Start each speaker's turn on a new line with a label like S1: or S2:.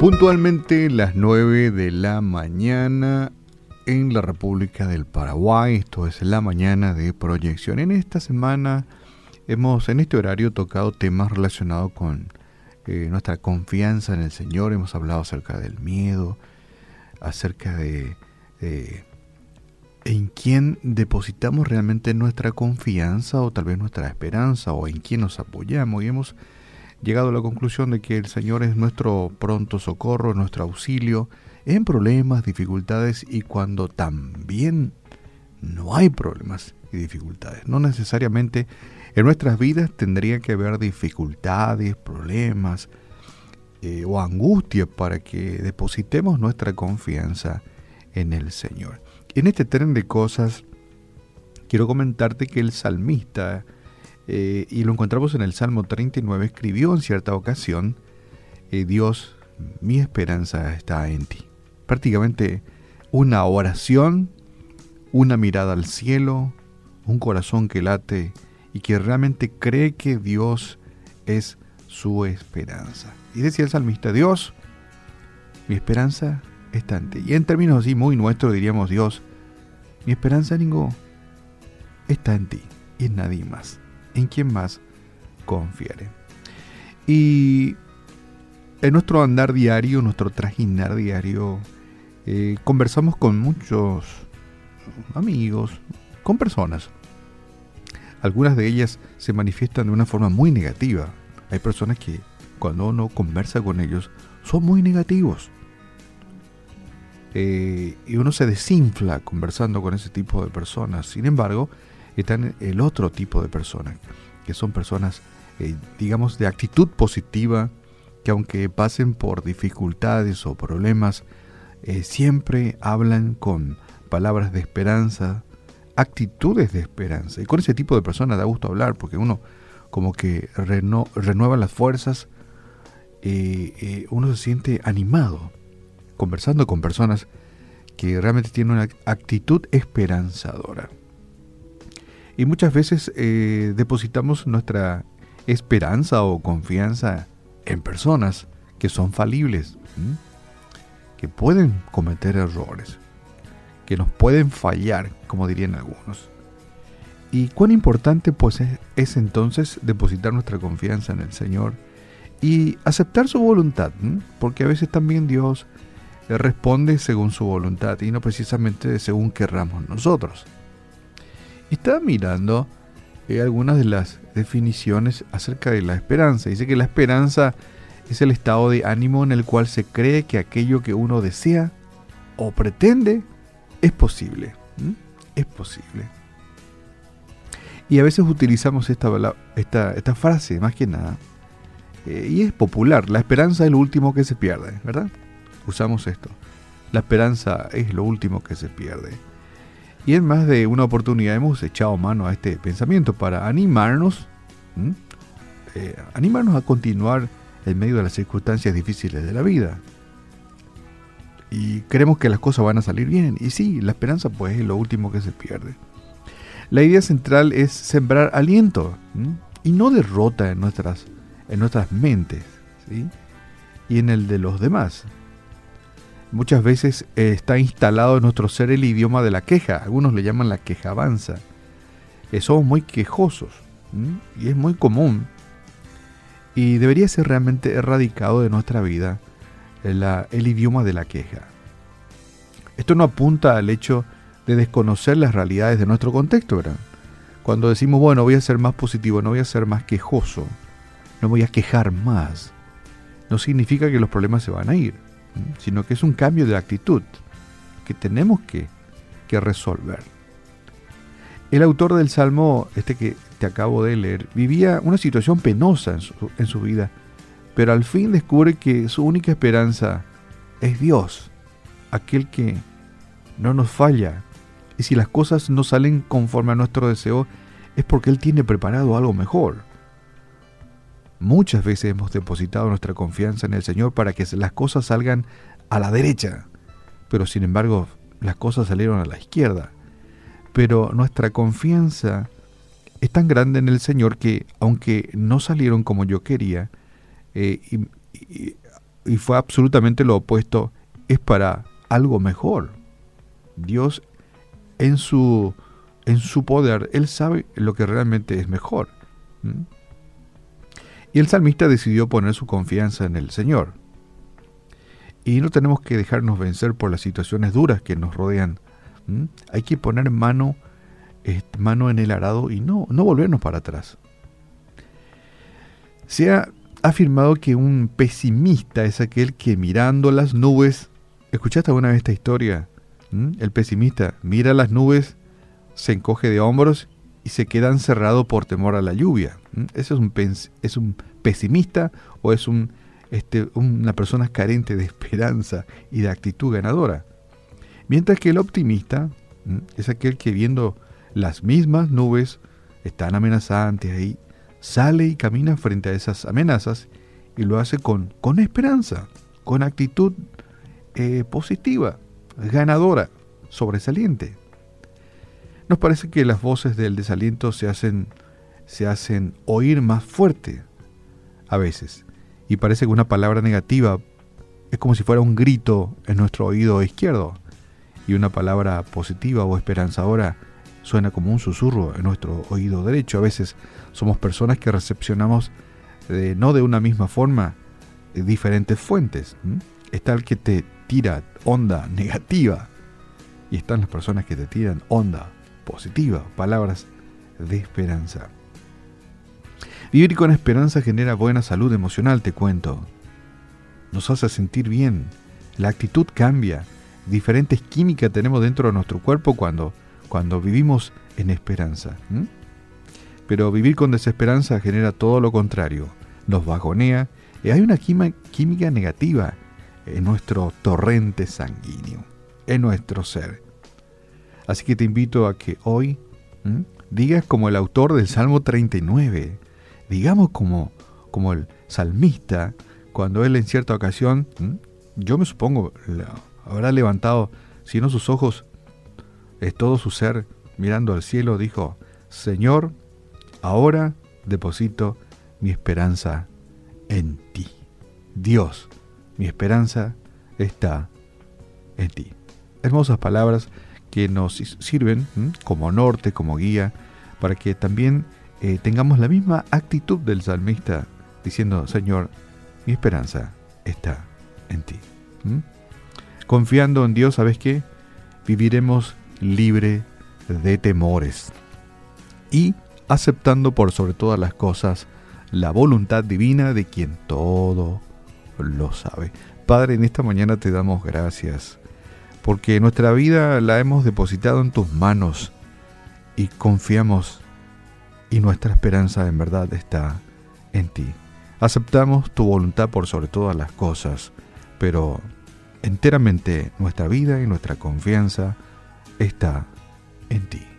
S1: Puntualmente las 9 de la mañana en la República del Paraguay, esto es la mañana de proyección. En esta semana hemos en este horario tocado temas relacionados con eh, nuestra confianza en el Señor, hemos hablado acerca del miedo, acerca de, de en quién depositamos realmente nuestra confianza o tal vez nuestra esperanza o en quién nos apoyamos. Y hemos llegado a la conclusión de que el Señor es nuestro pronto socorro, nuestro auxilio en problemas, dificultades y cuando también no hay problemas y dificultades. No necesariamente en nuestras vidas tendría que haber dificultades, problemas eh, o angustias para que depositemos nuestra confianza en el Señor. En este tren de cosas, quiero comentarte que el salmista eh, y lo encontramos en el Salmo 39, escribió en cierta ocasión, eh, Dios, mi esperanza está en ti. Prácticamente una oración, una mirada al cielo, un corazón que late y que realmente cree que Dios es su esperanza. Y decía el salmista, Dios, mi esperanza está en ti. Y en términos así muy nuestros diríamos, Dios, mi esperanza ningún está en ti y en nadie más en quien más confiere. Y en nuestro andar diario, nuestro trajinar diario, eh, conversamos con muchos amigos, con personas. Algunas de ellas se manifiestan de una forma muy negativa. Hay personas que cuando uno conversa con ellos son muy negativos. Eh, y uno se desinfla conversando con ese tipo de personas. Sin embargo, están el otro tipo de personas, que son personas, eh, digamos, de actitud positiva, que aunque pasen por dificultades o problemas, eh, siempre hablan con palabras de esperanza, actitudes de esperanza. Y con ese tipo de personas da gusto hablar, porque uno como que renueva las fuerzas, eh, uno se siente animado conversando con personas que realmente tienen una actitud esperanzadora. Y muchas veces eh, depositamos nuestra esperanza o confianza en personas que son falibles, que pueden cometer errores, que nos pueden fallar, como dirían algunos. Y cuán importante pues es, entonces depositar nuestra confianza en el Señor y aceptar su voluntad, porque a veces también Dios responde según su voluntad y no precisamente según querramos nosotros. Estaba mirando eh, algunas de las definiciones acerca de la esperanza. Dice que la esperanza es el estado de ánimo en el cual se cree que aquello que uno desea o pretende es posible. Es posible. Y a veces utilizamos esta, esta, esta frase, más que nada, eh, y es popular. La esperanza es lo último que se pierde, ¿verdad? Usamos esto. La esperanza es lo último que se pierde. Y en más de una oportunidad hemos echado mano a este pensamiento para animarnos, eh, animarnos a continuar en medio de las circunstancias difíciles de la vida. Y creemos que las cosas van a salir bien. Y sí, la esperanza pues es lo último que se pierde. La idea central es sembrar aliento y no derrota en nuestras, en nuestras mentes y en el de los demás. Muchas veces eh, está instalado en nuestro ser el idioma de la queja, algunos le llaman la quejabanza. Eh, somos muy quejosos y es muy común y debería ser realmente erradicado de nuestra vida el, el idioma de la queja. Esto no apunta al hecho de desconocer las realidades de nuestro contexto, ¿verdad? Cuando decimos, bueno, voy a ser más positivo, no voy a ser más quejoso, no voy a quejar más, no significa que los problemas se van a ir sino que es un cambio de actitud que tenemos que, resolver. El autor del Salmo, este que te acabo de leer, vivía una situación penosa en su, en su vida, pero al fin descubre que su única esperanza es Dios, aquel que no nos falla. Y si las cosas no salen conforme a nuestro deseo, es porque Él tiene preparado algo mejor. Muchas veces hemos depositado nuestra confianza en el Señor para que las cosas salgan a la derecha, pero sin embargo las cosas salieron a la izquierda. Pero nuestra confianza es tan grande en el Señor que aunque no salieron como yo quería, eh, y fue absolutamente lo opuesto, es para algo mejor. Dios en su, en su poder, Él sabe lo que realmente es mejor. Y el salmista decidió poner su confianza en el Señor. Y no tenemos que dejarnos vencer por las situaciones duras que nos rodean. Hay que poner mano, mano en el arado y no, no volvernos para atrás. Se ha afirmado que un pesimista es aquel que mirando las nubes, ¿escuchaste alguna vez esta historia? El pesimista mira las nubes, se encoge de hombros y se queda encerrado por temor a la lluvia. ¿Ese es un, es un pesimista o es un, este, una persona carente de esperanza y de actitud ganadora? Mientras que el optimista es aquel que viendo las mismas nubes están amenazantes ahí, sale y camina frente a esas amenazas y lo hace con, con esperanza, con actitud eh, positiva, ganadora, sobresaliente. Nos parece que las voces del desaliento se hacen, se hacen oír más fuerte a veces. Y parece que una palabra negativa es como si fuera un grito en nuestro oído izquierdo. Y una palabra positiva o esperanzadora suena como un susurro en nuestro oído derecho. A veces somos personas que recepcionamos no de una misma forma diferentes fuentes. Está el que te tira onda negativa y están las personas que te tiran onda positiva, palabras de esperanza. Vivir con esperanza genera buena salud emocional, te cuento. Nos hace sentir bien, la actitud cambia, diferentes químicas tenemos dentro de nuestro cuerpo cuando, cuando vivimos en esperanza. Pero vivir con desesperanza genera todo lo contrario, nos bajonea y hay una química negativa en nuestro torrente sanguíneo, en nuestro ser. Así que te invito a que hoy digas como el autor del Salmo 39, digamos como, como el salmista, cuando él en cierta ocasión, yo me supongo, habrá levantado, si no sus ojos, es todo su ser mirando al cielo, dijo, Señor, ahora deposito mi esperanza en ti. Dios, mi esperanza está en ti. Hermosas palabras que nos sirven como norte, como guía, para que también eh, tengamos la misma actitud del salmista, diciendo, Señor, mi esperanza está en ti. Confiando en Dios, ¿sabes qué? Viviremos libre de temores y aceptando por sobre todas las cosas la voluntad divina de quien todo lo sabe. Padre, en esta mañana te damos gracias porque nuestra vida la hemos depositado en tus manos y confiamos y nuestra esperanza en verdad está en ti. Aceptamos tu voluntad por sobre todas las cosas, pero enteramente nuestra vida y nuestra confianza está en ti.